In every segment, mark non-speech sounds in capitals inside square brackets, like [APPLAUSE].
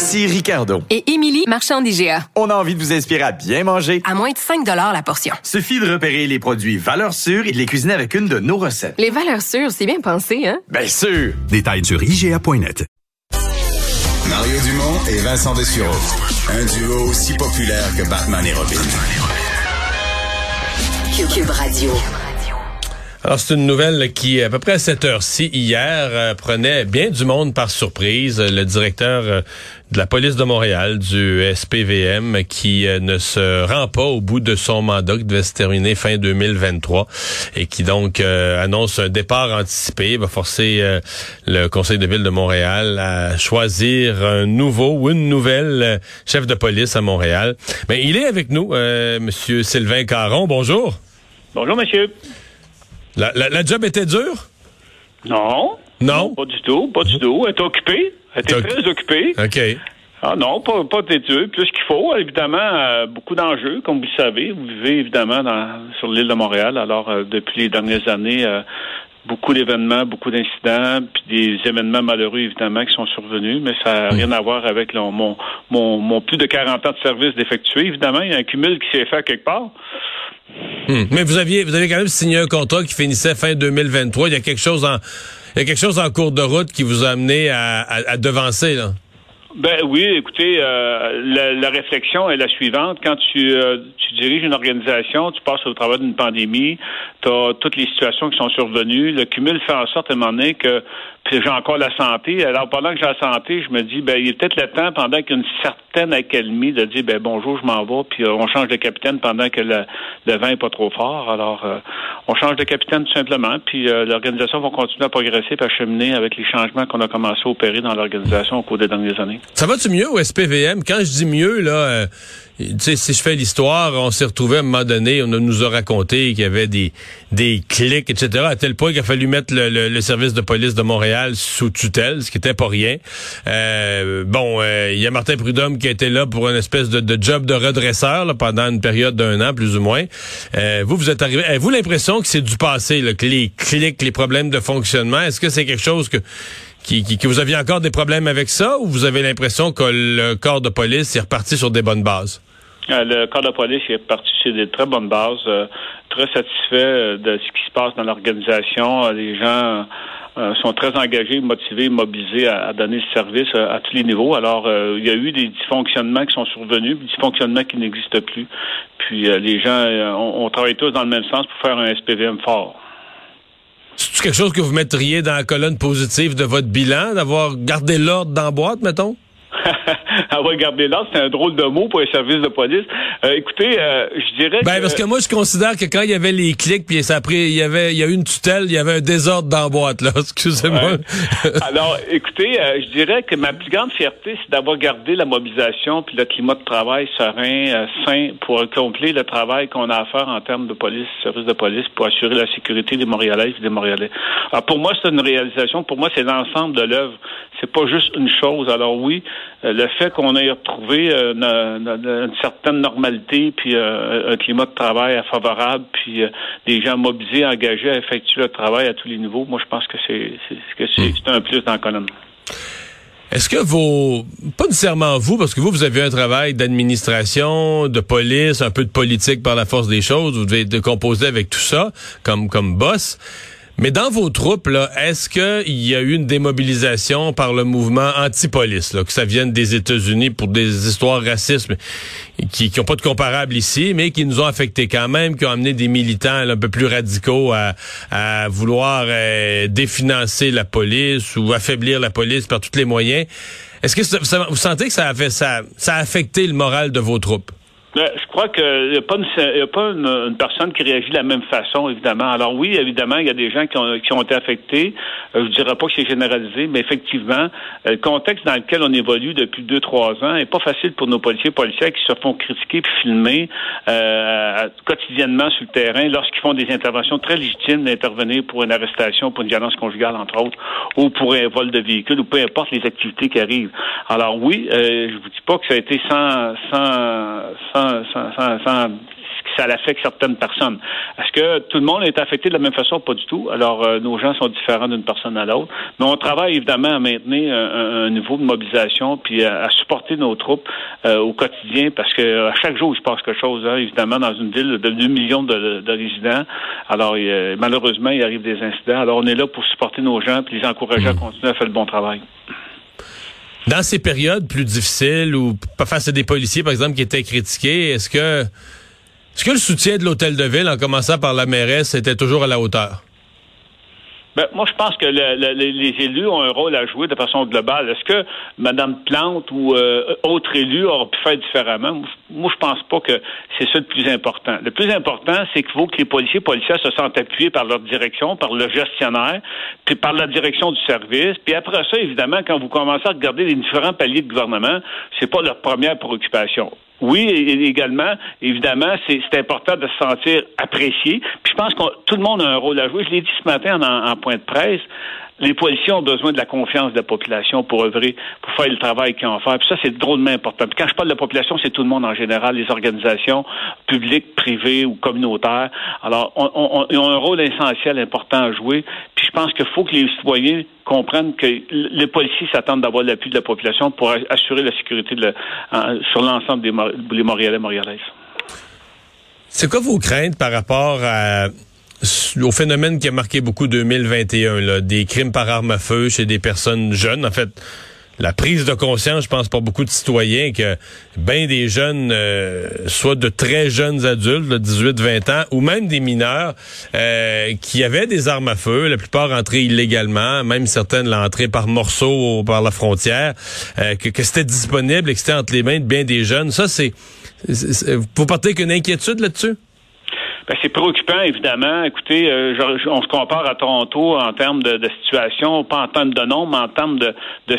Ici Ricardo. Et Émilie, marchand d'IGA. On a envie de vous inspirer à bien manger. À moins de 5 la portion. Suffit de repérer les produits valeurs sûres et de les cuisiner avec une de nos recettes. Les valeurs sûres, c'est bien pensé, hein? Bien sûr! Détails sur IGA.net. Mario Dumont et Vincent Dessureau. Un duo aussi populaire que Batman et Robin. Cube Radio. Alors, c'est une nouvelle qui, à peu près à cette heure-ci, hier, euh, prenait bien du monde par surprise. Le directeur euh, de la police de Montréal, du SPVM, qui euh, ne se rend pas au bout de son mandat qui devait se terminer fin 2023 et qui donc annonce un départ anticipé, va forcer le conseil de ville de Montréal à choisir un nouveau ou une nouvelle chef de police à Montréal. Mais il est avec nous, Monsieur Sylvain Caron. Bonjour. Bonjour, monsieur. La, la, job était dure? Non. Non? Pas du tout, pas du tout. Elle est occupée. Elle était très occupée. OK. Ah non, pas, pas dur. Plus qu'il faut, évidemment, euh, beaucoup d'enjeux, comme vous le savez. Vous vivez évidemment dans, sur l'île de Montréal. Alors, euh, depuis les dernières années, euh, beaucoup d'événements, beaucoup d'incidents, puis des événements malheureux, évidemment, qui sont survenus, mais ça n'a rien mm. à voir avec mon, mon, mon plus de 40 ans de service d'effectuer. Évidemment, il y a un cumul qui s'est fait quelque part. Hmm. Mais vous aviez, vous avez quand même signé un contrat qui finissait fin 2023. Il y a quelque chose en, il y a quelque chose en cours de route qui vous a amené à, à, devancer, là. Ben oui, écoutez, euh, la, réflexion est la suivante. Quand tu, euh, tu diriges une organisation, tu passes au travers d'une pandémie, tu as toutes les situations qui sont survenues. Le cumul fait en sorte à un moment donné que puis j'ai encore la santé. Alors pendant que j'ai la santé, je me dis ben il est peut-être le temps pendant qu'il y a une certaine accalmie de dire ben bonjour, je m'en vais, puis on change de capitaine pendant que le, vent est pas trop fort. Alors euh, on change de capitaine tout simplement, puis euh, l'organisation va continuer à progresser et à cheminer avec les changements qu'on a commencé à opérer dans l'organisation au cours des dernières années. Ça va-tu mieux au SPVM? Quand je dis mieux, là sais, si je fais l'histoire, on s'est retrouvé à un moment donné, on nous a raconté qu'il y avait des, des clics, etc., à tel point qu'il a fallu mettre le, le, service de police de Montréal sous tutelle, ce qui était pas rien. Euh, bon, euh, il y a Martin Prudhomme qui était là pour une espèce de, de job de redresseur là, pendant une période d'un an, plus ou moins. Euh, vous, vous êtes arrivé. Avez-vous l'impression que c'est du passé, là, que les clics, les problèmes de fonctionnement, est-ce que c'est quelque chose que qui, que vous aviez encore des problèmes avec ça ou vous avez l'impression que le corps de police est reparti sur des bonnes bases? Euh, le corps de police est parti sur des très bonnes bases, euh, très satisfait euh, de ce qui se passe dans l'organisation. Les gens sont très engagés, motivés, mobilisés à, donner le service à, tous les niveaux. Alors, il y a eu des dysfonctionnements qui sont survenus, des dysfonctionnements qui n'existent plus. Puis, les gens, on, travaille tous dans le même sens pour faire un SPVM fort. C'est quelque chose que vous mettriez dans la colonne positive de votre bilan, d'avoir gardé l'ordre dans la boîte, mettons? [LAUGHS] [LAUGHS] gardé l'ordre, c'est un drôle de mot pour un service de police. Euh, écoutez, euh, je dirais. Ben parce que moi je considère que quand il y avait les clics puis ça a pris, il y avait, il y a eu une tutelle, il y avait un désordre dans la boîte là. [LAUGHS] Excusez-moi. [LAUGHS] Alors, écoutez, euh, je dirais que ma plus grande fierté, c'est d'avoir gardé la mobilisation puis le climat de travail serein, sain pour accomplir le travail qu'on a à faire en termes de police, service de police pour assurer la sécurité des Montréalais et des Montréalais. Alors pour moi, c'est une réalisation. Pour moi, c'est l'ensemble de l'œuvre. C'est pas juste une chose. Alors oui, le fait qu'on ait retrouvé euh, une, certaine normalité, puis euh, un climat de travail favorable, puis euh, des gens mobilisés, engagés à effectuer le travail à tous les niveaux, moi je pense que c'est hmm. c'est un plus dans la colonne. Est-ce que vos, pas nécessairement vous, parce que vous, vous avez un travail d'administration, de police, un peu de politique par la force des choses, vous devez être composer avec tout ça comme, comme boss. Mais dans vos troupes, est-ce qu'il y a eu une démobilisation par le mouvement anti-police, que ça vienne des États-Unis pour des histoires racistes qui n'ont pas de comparable ici, mais qui nous ont affectés quand même, qui ont amené des militants un peu plus radicaux à, vouloir euh, définancer la police ou affaiblir la police par tous les moyens? Est-ce que vous sentez que ça a, fait, ça a affecté le moral de vos troupes? Ben, je crois qu'il n'y a pas, une, a pas une, personne qui réagit de la même façon, évidemment. Alors oui, évidemment, il y a des gens qui ont, qui ont été affectés. Euh, je ne dirais pas que c'est généralisé, mais effectivement, euh, le contexte dans lequel on évolue depuis deux, trois ans n'est pas facile pour nos policiers policiers qui se font critiquer et filmer euh, quotidiennement sur le terrain lorsqu'ils font des interventions très légitimes d'intervenir pour une arrestation, pour une violence conjugale, entre autres, ou pour un vol de véhicule, ou peu importe les activités qui arrivent. Alors oui, euh, je vous dis pas que ça a été sans, sans, sans sans, sans, sans ça affecte certaines personnes. Est-ce que tout le monde est affecté de la même façon? Pas du tout. Alors, euh, nos gens sont différents d'une personne à l'autre. Mais on travaille évidemment à maintenir un, un niveau de mobilisation puis à, à supporter nos troupes euh, au quotidien parce que à chaque jour, il se passe quelque chose, hein, évidemment, dans une ville de 2 millions de, de résidents. Alors, il, malheureusement, il arrive des incidents. Alors, on est là pour supporter nos gens puis les encourager à continuer à faire le bon travail. Dans ces périodes plus difficiles ou face à des policiers, par exemple, qui étaient critiqués, est-ce que est-ce que le soutien de l'hôtel de ville, en commençant par la mairesse, était toujours à la hauteur? Ben, moi, je pense que le, le, les élus ont un rôle à jouer de façon globale. Est-ce que Mme Plante ou euh, autre élu aura pu faire différemment? Moi, je pense pas que c'est ça le plus important. Le plus important, c'est qu'il faut que les policiers et policiers se sentent appuyés par leur direction, par le gestionnaire, puis par la direction du service. Puis après ça, évidemment, quand vous commencez à regarder les différents paliers de gouvernement, c'est pas leur première préoccupation. Oui, également, évidemment, c'est important de se sentir apprécié. Puis je pense que tout le monde a un rôle à jouer. Je l'ai dit ce matin en, en point de presse les policiers ont besoin de la confiance de la population pour œuvrer, pour faire le travail qu'ils ont à faire. Puis ça, c'est drôlement important. Puis quand je parle de la population, c'est tout le monde en général, les organisations publiques, privées ou communautaires. Alors, on, on, ils ont un rôle essentiel, important à jouer. Je pense qu'il faut que les citoyens comprennent que les policiers s'attendent d'avoir l'appui de la population pour assurer la sécurité sur l'ensemble des, des Montréalais Montréalaises. C'est quoi vos craintes par rapport au phénomène qui a marqué beaucoup 2021, là, des crimes par arme à feu chez des personnes jeunes. En fait, la prise de conscience, je pense, pour beaucoup de citoyens que bien des jeunes, euh, soit de très jeunes adultes, 18-20 ans, ou même des mineurs, euh, qui avaient des armes à feu, la plupart entrées illégalement, même certaines l'entrée par morceaux par la frontière, euh, que, que c'était disponible et que c'était entre les mains de bien des jeunes. Ça, c'est... Vous partez qu'une inquiétude là-dessus? Ben, c'est préoccupant, évidemment. Écoutez, euh, on se compare à Toronto en termes de, situation, pas en termes de nombre, mais en termes de,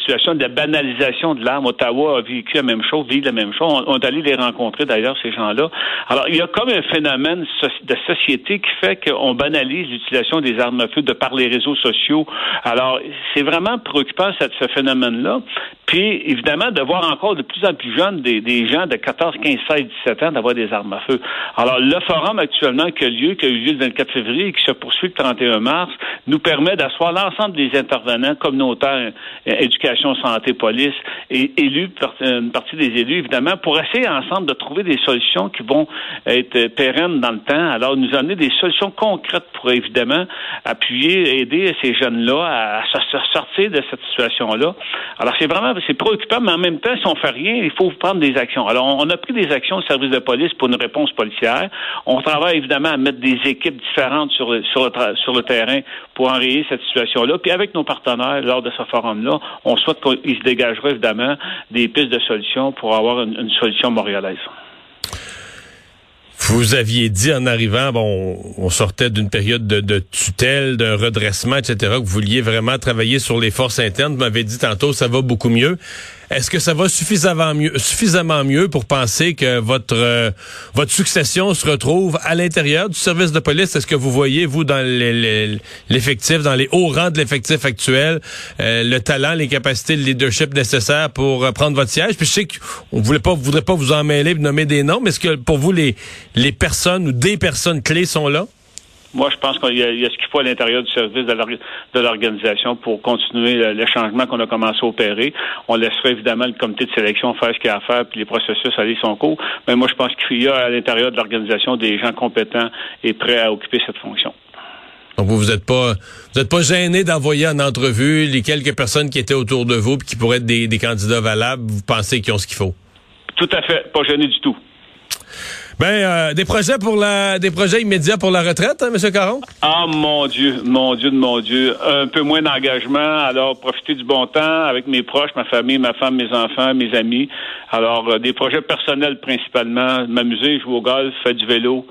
situation, de banalisation de l'arme. Ottawa a vécu la même chose, vit la même chose. On, est allé les rencontrer, d'ailleurs, ces gens-là. Alors, il y a comme un phénomène de société qui fait qu'on banalise l'utilisation des armes à feu de par les réseaux sociaux. Alors, c'est vraiment préoccupant, ce, ce phénomène-là. Puis, évidemment, de voir encore de plus en plus jeunes des, des gens de 14, 15, 16, 17 ans d'avoir des armes à feu. Alors, le forum actuellement qui a lieu, qui a eu lieu le 24 février et qui se poursuit le 31 mars, nous permet d'asseoir l'ensemble des intervenants communautaires, euh, éducation, santé, police, et élus, une partie des élus, évidemment, pour essayer ensemble de trouver des solutions qui vont être pérennes dans le temps. Alors, nous amener des solutions concrètes pour, évidemment, appuyer, aider ces jeunes-là à, sortir de cette situation-là. Alors, c'est vraiment, c'est préoccupant, mais en même temps, si on fait rien, il faut prendre des actions. Alors, on a pris des actions au service de police pour une réponse policière. On travaille évidemment à mettre des équipes différentes sur le, sur le, terrain pour enrayer cette situation-là. Puis avec nos partenaires, lors de ce forum-là, on souhaite qu'il se dégagera évidemment des pistes de solutions pour avoir une, une solution montréalaise. Vous aviez dit en arrivant, bon, on sortait d'une période de, de, tutelle, d'un redressement, etc., que vous vouliez vraiment travailler sur les forces internes. Vous m'avez dit tantôt, ça va beaucoup mieux. Est-ce que ça va suffisamment mieux, pour penser que votre euh, votre succession se retrouve à l'intérieur du service de police? Est-ce que vous voyez vous dans l'effectif, dans les hauts rangs de l'effectif actuel, euh, le talent, les capacités, le leadership nécessaires pour euh, prendre votre siège? Puis je sais qu'on voulait pas, voudrait pas vous en mêler, nommer des noms, mais est-ce que pour vous les les personnes ou des personnes clés sont là? Moi, je pense qu'il y, a ce qu'il faut à l'intérieur du service de l'organisation pour continuer le, changement qu'on a commencé à opérer. On laisserait évidemment le comité de sélection faire ce qu'il y a à faire, puis les processus aller son cours. Mais moi, je pense qu'il y a à l'intérieur de l'organisation des gens compétents et prêts à occuper cette fonction. Donc vous, vous êtes pas, vous êtes pas gêné d'envoyer en entrevue les quelques personnes qui étaient autour de vous, puis qui pourraient être des, des candidats valables? Vous pensez qu'ils ont ce qu'il faut? Tout à fait, pas gêné du tout. Ben, euh, des projets pour la, des projets immédiats pour la retraite, hein, M. Caron? Ah, mon Dieu, mon Dieu de mon Dieu. Un peu moins d'engagement. Alors, profiter du bon temps avec mes proches, ma famille, ma femme, mes enfants, mes amis. Alors, euh, des projets personnels principalement. M'amuser, jouer au golf, faire du vélo.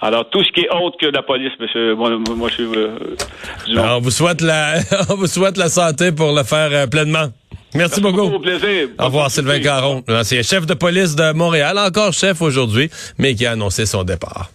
Alors, tout ce qui est autre que la police, monsieur, moi, moi je suis... euh, Ben, on vous souhaite la, [LAUGHS] on vous souhaite la santé pour le faire euh, Merci beaucoup. Au plaisir. Au revoir, Sylvain Caron, l'ancien chef de police de Montréal, encore chef aujourd'hui, mais qui a annoncé son départ.